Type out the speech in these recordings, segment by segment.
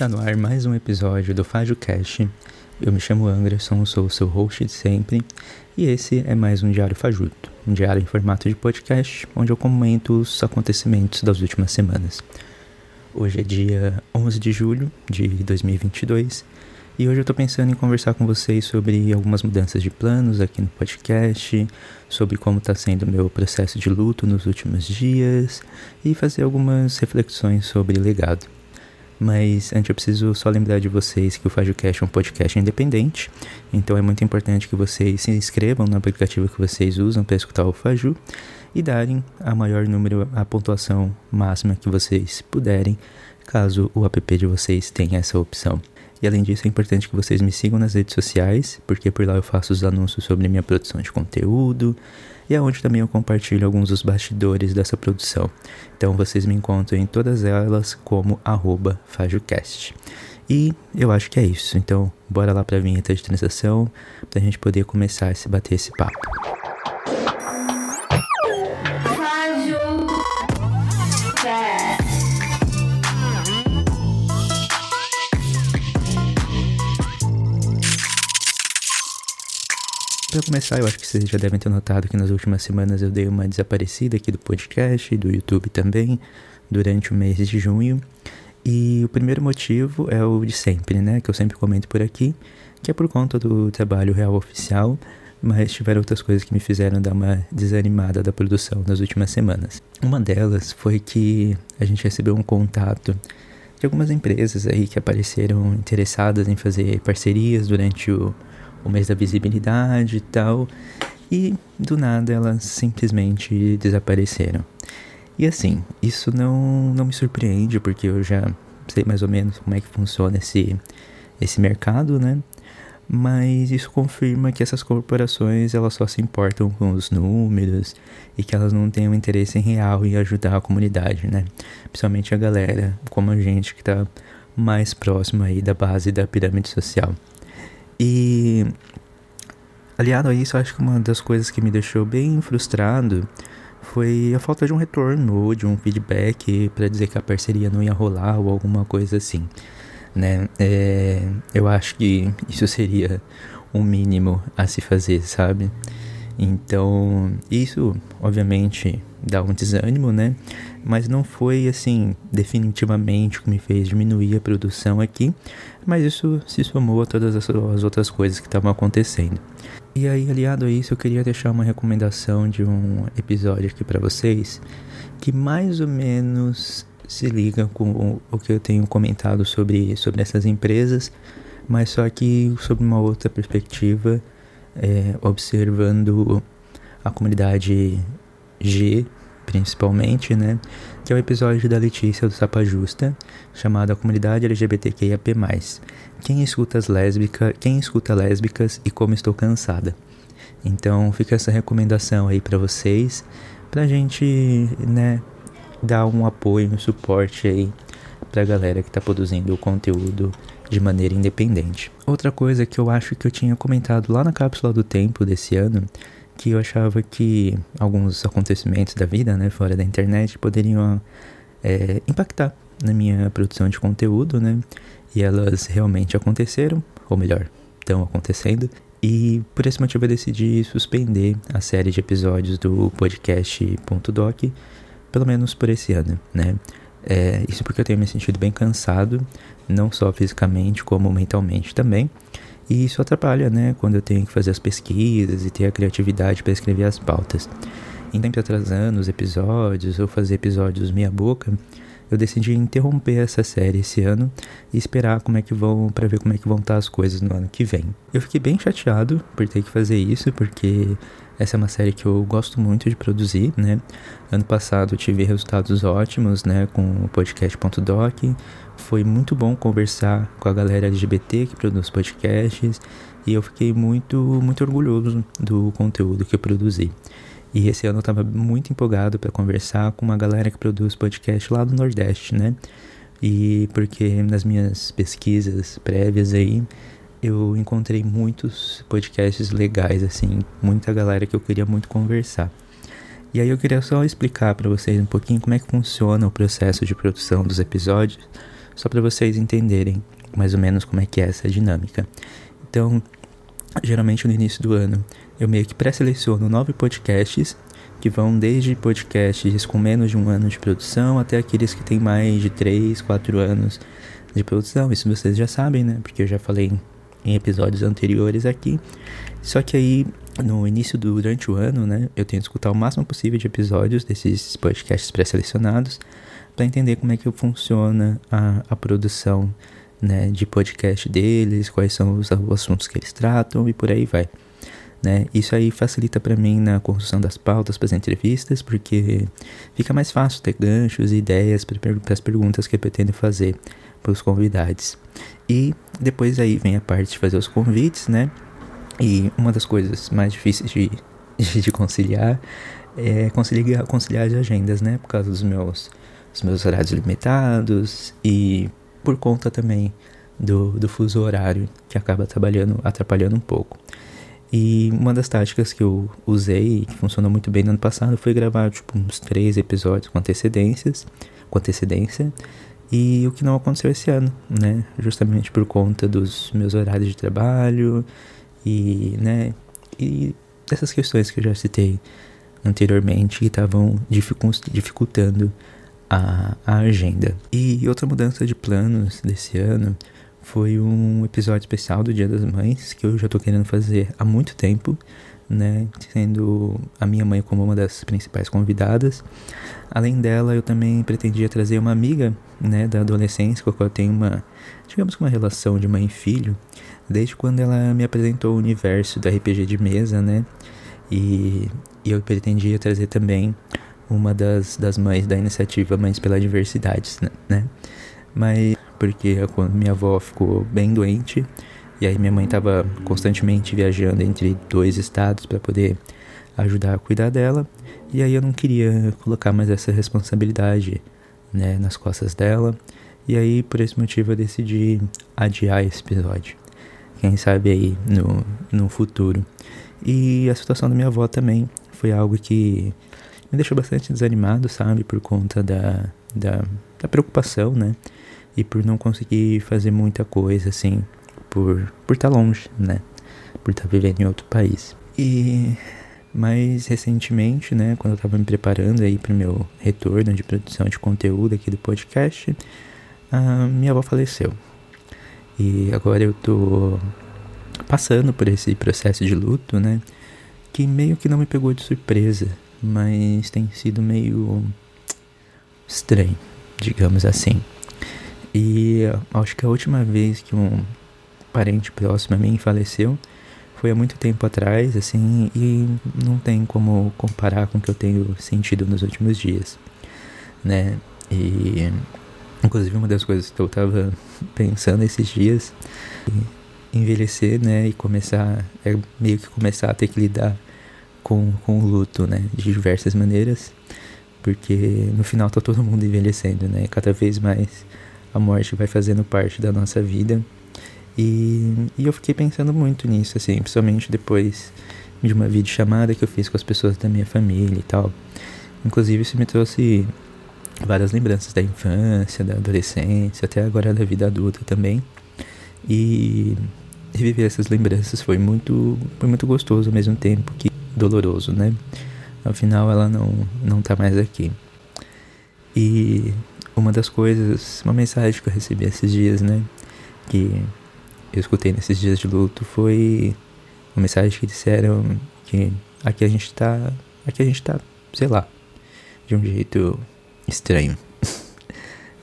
Está no ar mais um episódio do Fágio Cast. Eu me chamo Anderson, sou o seu host de sempre, e esse é mais um Diário Fajuto, um diário em formato de podcast, onde eu comento os acontecimentos das últimas semanas. Hoje é dia 11 de julho de 2022 e hoje eu tô pensando em conversar com vocês sobre algumas mudanças de planos aqui no podcast, sobre como tá sendo o meu processo de luto nos últimos dias e fazer algumas reflexões sobre legado. Mas antes eu preciso só lembrar de vocês que o FajoCast é um podcast independente, então é muito importante que vocês se inscrevam no aplicativo que vocês usam para escutar o Faju e darem a maior número, a pontuação máxima que vocês puderem, caso o app de vocês tenha essa opção. E além disso, é importante que vocês me sigam nas redes sociais, porque por lá eu faço os anúncios sobre minha produção de conteúdo e é onde também eu compartilho alguns dos bastidores dessa produção. Então vocês me encontram em todas elas como FajoCast. E eu acho que é isso. Então, bora lá para a vinheta de transação, para a gente poder começar a se bater esse papo. Para começar, eu acho que vocês já devem ter notado que nas últimas semanas eu dei uma desaparecida aqui do podcast, do YouTube também, durante o mês de junho. E o primeiro motivo é o de sempre, né? Que eu sempre comento por aqui, que é por conta do trabalho real oficial, mas tiveram outras coisas que me fizeram dar uma desanimada da produção nas últimas semanas. Uma delas foi que a gente recebeu um contato de algumas empresas aí que apareceram interessadas em fazer parcerias durante o o mês da visibilidade e tal. E do nada elas simplesmente desapareceram. E assim, isso não, não me surpreende, porque eu já sei mais ou menos como é que funciona esse, esse mercado, né? Mas isso confirma que essas corporações elas só se importam com os números e que elas não têm um interesse real em ajudar a comunidade, né? Principalmente a galera, como a gente que está mais próximo aí da base da pirâmide social. E aliado a isso, acho que uma das coisas que me deixou bem frustrado foi a falta de um retorno ou de um feedback para dizer que a parceria não ia rolar ou alguma coisa assim, né? É, eu acho que isso seria o um mínimo a se fazer, sabe? Então, isso obviamente dá um desânimo, né? Mas não foi assim definitivamente que me fez diminuir a produção aqui, mas isso se somou a todas as outras coisas que estavam acontecendo. E aí, aliado a isso, eu queria deixar uma recomendação de um episódio aqui para vocês que mais ou menos se liga com o que eu tenho comentado sobre, sobre essas empresas, mas só que sobre uma outra perspectiva é, observando a comunidade G, principalmente, né? Que é o episódio da Letícia do Sapa Justa, chamado A Comunidade LGBTQIAP+. Quem escuta as lésbicas, quem escuta lésbicas e como estou cansada. Então fica essa recomendação aí para vocês, pra gente, né, dar um apoio, um suporte aí pra galera que tá produzindo o conteúdo de maneira independente. Outra coisa que eu acho que eu tinha comentado lá na cápsula do tempo desse ano, que eu achava que alguns acontecimentos da vida, né, fora da internet, poderiam é, impactar na minha produção de conteúdo, né, e elas realmente aconteceram, ou melhor, estão acontecendo. E por esse motivo eu decidi suspender a série de episódios do podcast Doc, pelo menos por esse ano, né? É, isso porque eu tenho me sentido bem cansado, não só fisicamente como mentalmente também. E isso atrapalha, né, quando eu tenho que fazer as pesquisas e ter a criatividade para escrever as pautas. Em tempo atrasando os episódios ou fazer episódios meia boca, eu decidi interromper essa série esse ano e esperar como é que vão para ver como é que vão estar as coisas no ano que vem. Eu fiquei bem chateado por ter que fazer isso, porque essa é uma série que eu gosto muito de produzir, né? Ano passado tive resultados ótimos, né, com o podcast.doc. Foi muito bom conversar com a galera LGBT que produz podcasts e eu fiquei muito muito orgulhoso do conteúdo que eu produzi. E esse ano eu estava muito empolgado para conversar com uma galera que produz podcast lá do Nordeste, né? E porque nas minhas pesquisas prévias aí, eu encontrei muitos podcasts legais, assim, muita galera que eu queria muito conversar. E aí eu queria só explicar para vocês um pouquinho como é que funciona o processo de produção dos episódios, só para vocês entenderem mais ou menos como é que é essa dinâmica. Então, geralmente no início do ano, eu meio que pré-seleciono nove podcasts que vão desde podcasts com menos de um ano de produção até aqueles que têm mais de três, quatro anos de produção. Isso vocês já sabem, né? Porque eu já falei em episódios anteriores aqui. Só que aí, no início do, durante o ano, né, eu tenho que escutar o máximo possível de episódios desses podcasts pré-selecionados para entender como é que funciona a, a produção né, de podcast deles, quais são os assuntos que eles tratam e por aí vai. Né? Isso aí facilita para mim na construção das pautas para as entrevistas, porque fica mais fácil ter ganchos e ideias para as perguntas que eu pretendo fazer para os convidados. E depois aí vem a parte de fazer os convites, né? E uma das coisas mais difíceis de, de conciliar é conciliar, conciliar as agendas, né? Por causa dos meus, dos meus horários limitados e por conta também do, do fuso horário que acaba trabalhando, atrapalhando um pouco. E uma das táticas que eu usei que funcionou muito bem no ano passado foi gravar tipo uns três episódios com antecedências, com antecedência, e o que não aconteceu esse ano, né? Justamente por conta dos meus horários de trabalho e, né, e dessas questões que eu já citei anteriormente que estavam dificultando a, a agenda. E outra mudança de planos desse ano foi um episódio especial do Dia das Mães que eu já tô querendo fazer há muito tempo, né? Sendo a minha mãe como uma das principais convidadas. Além dela, eu também pretendia trazer uma amiga, né, da adolescência, com a qual eu tenho uma, digamos que uma relação de mãe e filho, desde quando ela me apresentou o universo do RPG de mesa, né? E, e eu pretendia trazer também uma das, das mães da iniciativa Mães pela Diversidade, né? Mas porque minha avó ficou bem doente e aí minha mãe estava constantemente viajando entre dois estados para poder ajudar a cuidar dela. E aí eu não queria colocar mais essa responsabilidade né, nas costas dela. E aí por esse motivo eu decidi adiar esse episódio. Quem sabe aí no, no futuro. E a situação da minha avó também foi algo que me deixou bastante desanimado sabe por conta da, da, da preocupação né e por não conseguir fazer muita coisa assim, por por estar tá longe, né? Por estar tá vivendo em outro país. E mais recentemente, né, quando eu estava me preparando aí para o meu retorno de produção de conteúdo aqui do podcast, a minha avó faleceu. E agora eu tô passando por esse processo de luto, né, que meio que não me pegou de surpresa, mas tem sido meio estranho, digamos assim. E acho que a última vez que um parente próximo a mim faleceu foi há muito tempo atrás, assim, e não tem como comparar com o que eu tenho sentido nos últimos dias, né? E inclusive uma das coisas que eu tava pensando esses dias, envelhecer, né, e começar é meio que começar a ter que lidar com, com o luto, né, de diversas maneiras, porque no final tá todo mundo envelhecendo, né? Cada vez mais a morte vai fazendo parte da nossa vida. E, e eu fiquei pensando muito nisso, assim, principalmente depois de uma videochamada que eu fiz com as pessoas da minha família e tal. Inclusive, isso me trouxe várias lembranças da infância, da adolescência, até agora da vida adulta também. E reviver essas lembranças foi muito, foi muito gostoso ao mesmo tempo que doloroso, né? Afinal, ela não, não tá mais aqui. E uma das coisas, uma mensagem que eu recebi esses dias, né? Que eu escutei nesses dias de luto foi uma mensagem que disseram que aqui a gente tá. Aqui a gente tá, sei lá, de um jeito estranho.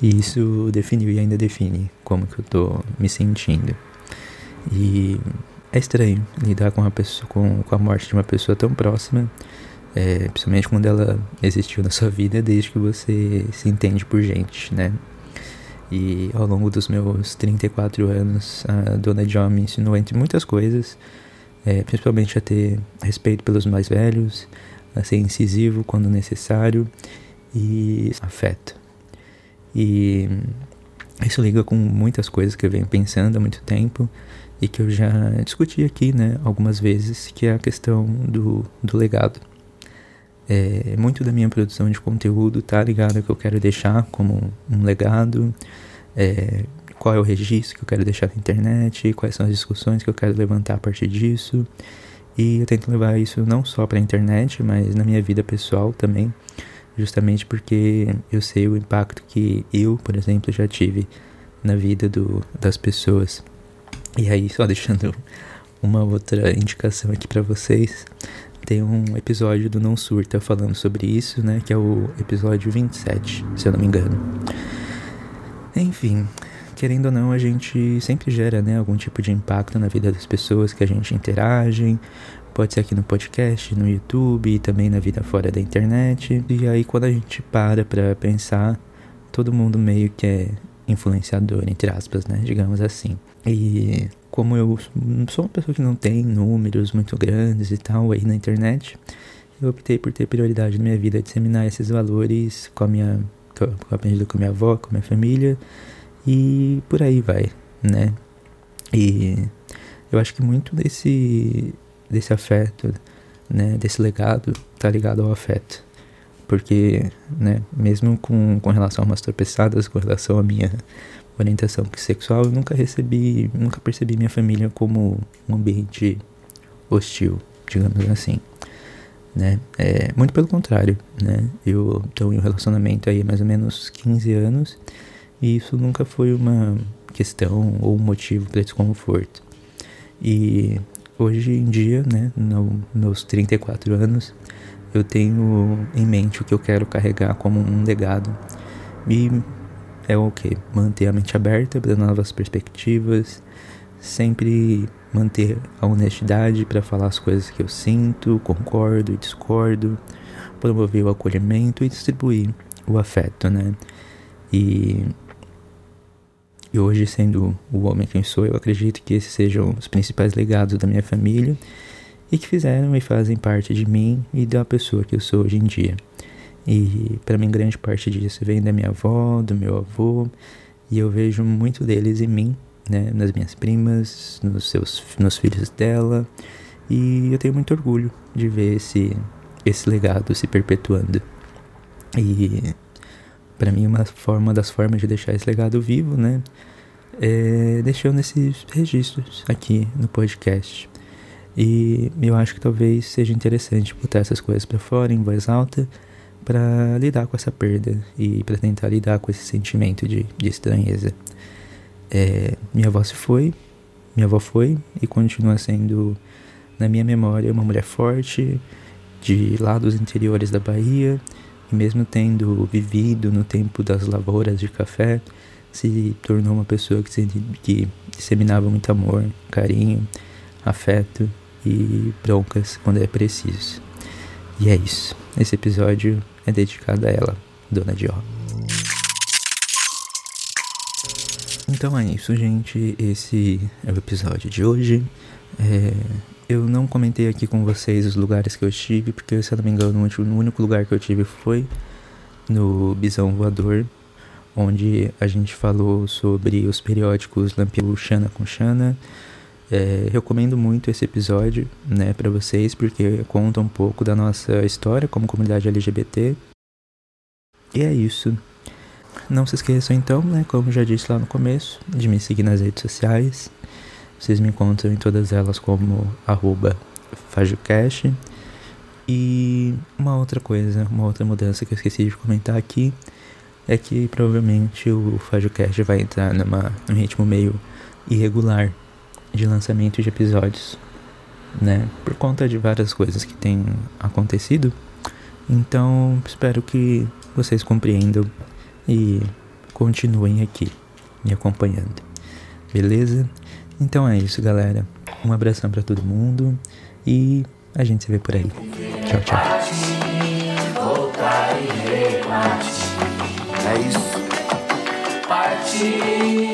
e isso definiu e ainda define como que eu tô me sentindo. E é estranho lidar com, pessoa, com, com a morte de uma pessoa tão próxima é, principalmente quando ela existiu na sua vida desde que você se entende por gente, né? E ao longo dos meus 34 anos, a Dona John me ensinou, entre muitas coisas, é, principalmente a ter respeito pelos mais velhos, a ser incisivo quando necessário e afeto. E isso liga com muitas coisas que eu venho pensando há muito tempo e que eu já discuti aqui, né, algumas vezes, que é a questão do, do legado. É, muito da minha produção de conteúdo tá ligado ao que eu quero deixar como um legado, é, qual é o registro que eu quero deixar na internet, quais são as discussões que eu quero levantar a partir disso. E eu tento levar isso não só para a internet, mas na minha vida pessoal também, justamente porque eu sei o impacto que eu, por exemplo, já tive na vida do, das pessoas. E aí, só deixando uma outra indicação aqui para vocês, tem um episódio do Não Surta falando sobre isso, né, que é o episódio 27, se eu não me engano. Enfim, querendo ou não, a gente sempre gera, né, algum tipo de impacto na vida das pessoas que a gente interage, pode ser aqui no podcast, no YouTube também na vida fora da internet. E aí quando a gente para para pensar, todo mundo meio que é influenciador, entre aspas, né, digamos assim. E como eu sou uma pessoa que não tem números muito grandes e tal aí na internet, eu optei por ter prioridade na minha vida disseminar esses valores com a minha com a, com a minha avó, com a minha família e por aí vai, né? E eu acho que muito desse, desse afeto, né, desse legado, tá ligado ao afeto. Porque, né, mesmo com, com relação a umas tropeçadas, com relação à minha orientação sexual, eu nunca recebi, nunca percebi minha família como um ambiente hostil, digamos assim. Né? É, muito pelo contrário, né? Eu estou em um relacionamento aí há mais ou menos 15 anos e isso nunca foi uma questão ou motivo para desconforto. E hoje em dia, né, no, meus 34 anos, eu tenho em mente o que eu quero carregar como um legado. E é o que? Manter a mente aberta para novas perspectivas, sempre manter a honestidade para falar as coisas que eu sinto, concordo e discordo, promover o acolhimento e distribuir o afeto, né? E e hoje, sendo o homem quem sou, eu acredito que esses sejam os principais legados da minha família e que fizeram e fazem parte de mim e da pessoa que eu sou hoje em dia. E para mim, grande parte disso vem da minha avó, do meu avô, e eu vejo muito deles em mim, né, nas minhas primas, nos seus nos filhos dela, e eu tenho muito orgulho de ver esse esse legado se perpetuando. E para mim uma forma das formas de deixar esse legado vivo, né, é deixando esses registros aqui no podcast. E eu acho que talvez seja interessante botar essas coisas para fora em voz alta para lidar com essa perda e para tentar lidar com esse sentimento de, de estranheza. É, minha avó se foi, minha avó foi e continua sendo na minha memória uma mulher forte de lá dos interiores da Bahia e mesmo tendo vivido no tempo das lavouras de café, se tornou uma pessoa que, se, que disseminava muito amor, carinho, afeto e broncas quando é preciso. E é isso. Esse episódio é dedicado a ela, Dona Dió. Então é isso, gente. Esse é o episódio de hoje. É, eu não comentei aqui com vocês os lugares que eu estive, porque se eu não me engano, o único lugar que eu tive foi no Bisão Voador, onde a gente falou sobre os periódicos Lampião Xana com Xana. É, recomendo muito esse episódio, né, para vocês, porque conta um pouco da nossa história como comunidade LGBT. E é isso. Não se esqueçam então, né, como já disse lá no começo, de me seguir nas redes sociais. Vocês me encontram em todas elas como arroba FajoCast. E uma outra coisa, uma outra mudança que eu esqueci de comentar aqui é que provavelmente o FajoCast vai entrar numa, num ritmo meio irregular de lançamento de episódios, né? Por conta de várias coisas que têm acontecido. Então, espero que vocês compreendam e continuem aqui me acompanhando. Beleza? Então é isso, galera. Um abração para todo mundo e a gente se vê por aí. Tchau, tchau. É isso. Partir,